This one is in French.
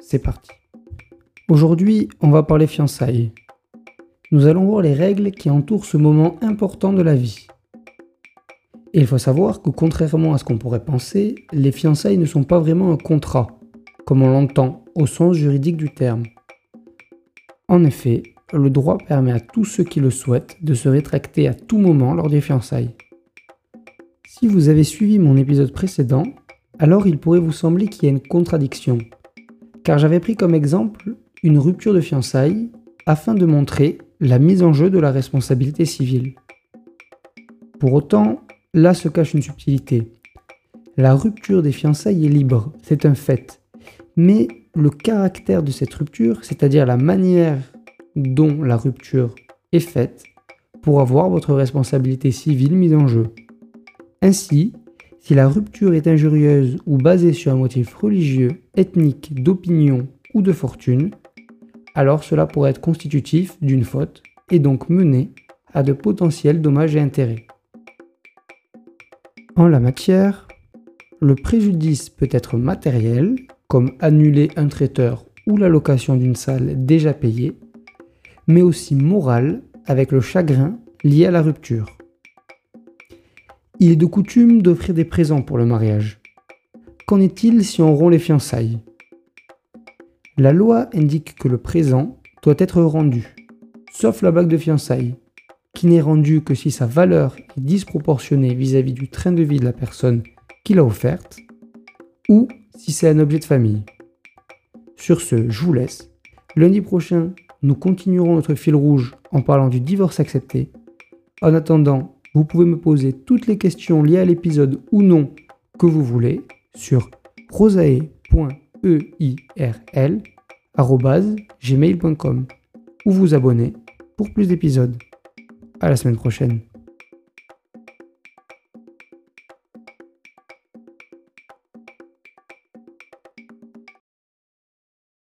c'est parti. Aujourd'hui, on va parler fiançailles. Nous allons voir les règles qui entourent ce moment important de la vie. Il faut savoir que contrairement à ce qu'on pourrait penser, les fiançailles ne sont pas vraiment un contrat, comme on l'entend au sens juridique du terme. En effet, le droit permet à tous ceux qui le souhaitent de se rétracter à tout moment lors des fiançailles. Si vous avez suivi mon épisode précédent, alors il pourrait vous sembler qu'il y a une contradiction, car j'avais pris comme exemple une rupture de fiançailles afin de montrer la mise en jeu de la responsabilité civile. Pour autant, Là se cache une subtilité. La rupture des fiançailles est libre, c'est un fait. Mais le caractère de cette rupture, c'est-à-dire la manière dont la rupture est faite, pour avoir votre responsabilité civile mise en jeu. Ainsi, si la rupture est injurieuse ou basée sur un motif religieux, ethnique, d'opinion ou de fortune, alors cela pourrait être constitutif d'une faute et donc mener à de potentiels dommages et intérêts. En la matière, le préjudice peut être matériel, comme annuler un traiteur ou la location d'une salle déjà payée, mais aussi moral, avec le chagrin lié à la rupture. Il est de coutume d'offrir des présents pour le mariage. Qu'en est-il si on rompt les fiançailles? La loi indique que le présent doit être rendu, sauf la bague de fiançailles, qui n'est rendu que si sa valeur est disproportionnée vis-à-vis du train de vie de la personne qui l'a offerte, ou si c'est un objet de famille. Sur ce, je vous laisse. Lundi prochain, nous continuerons notre fil rouge en parlant du divorce accepté. En attendant, vous pouvez me poser toutes les questions liées à l'épisode ou non que vous voulez sur rosae.eirl.gmail.com ou vous abonner pour plus d'épisodes. À la semaine prochaine.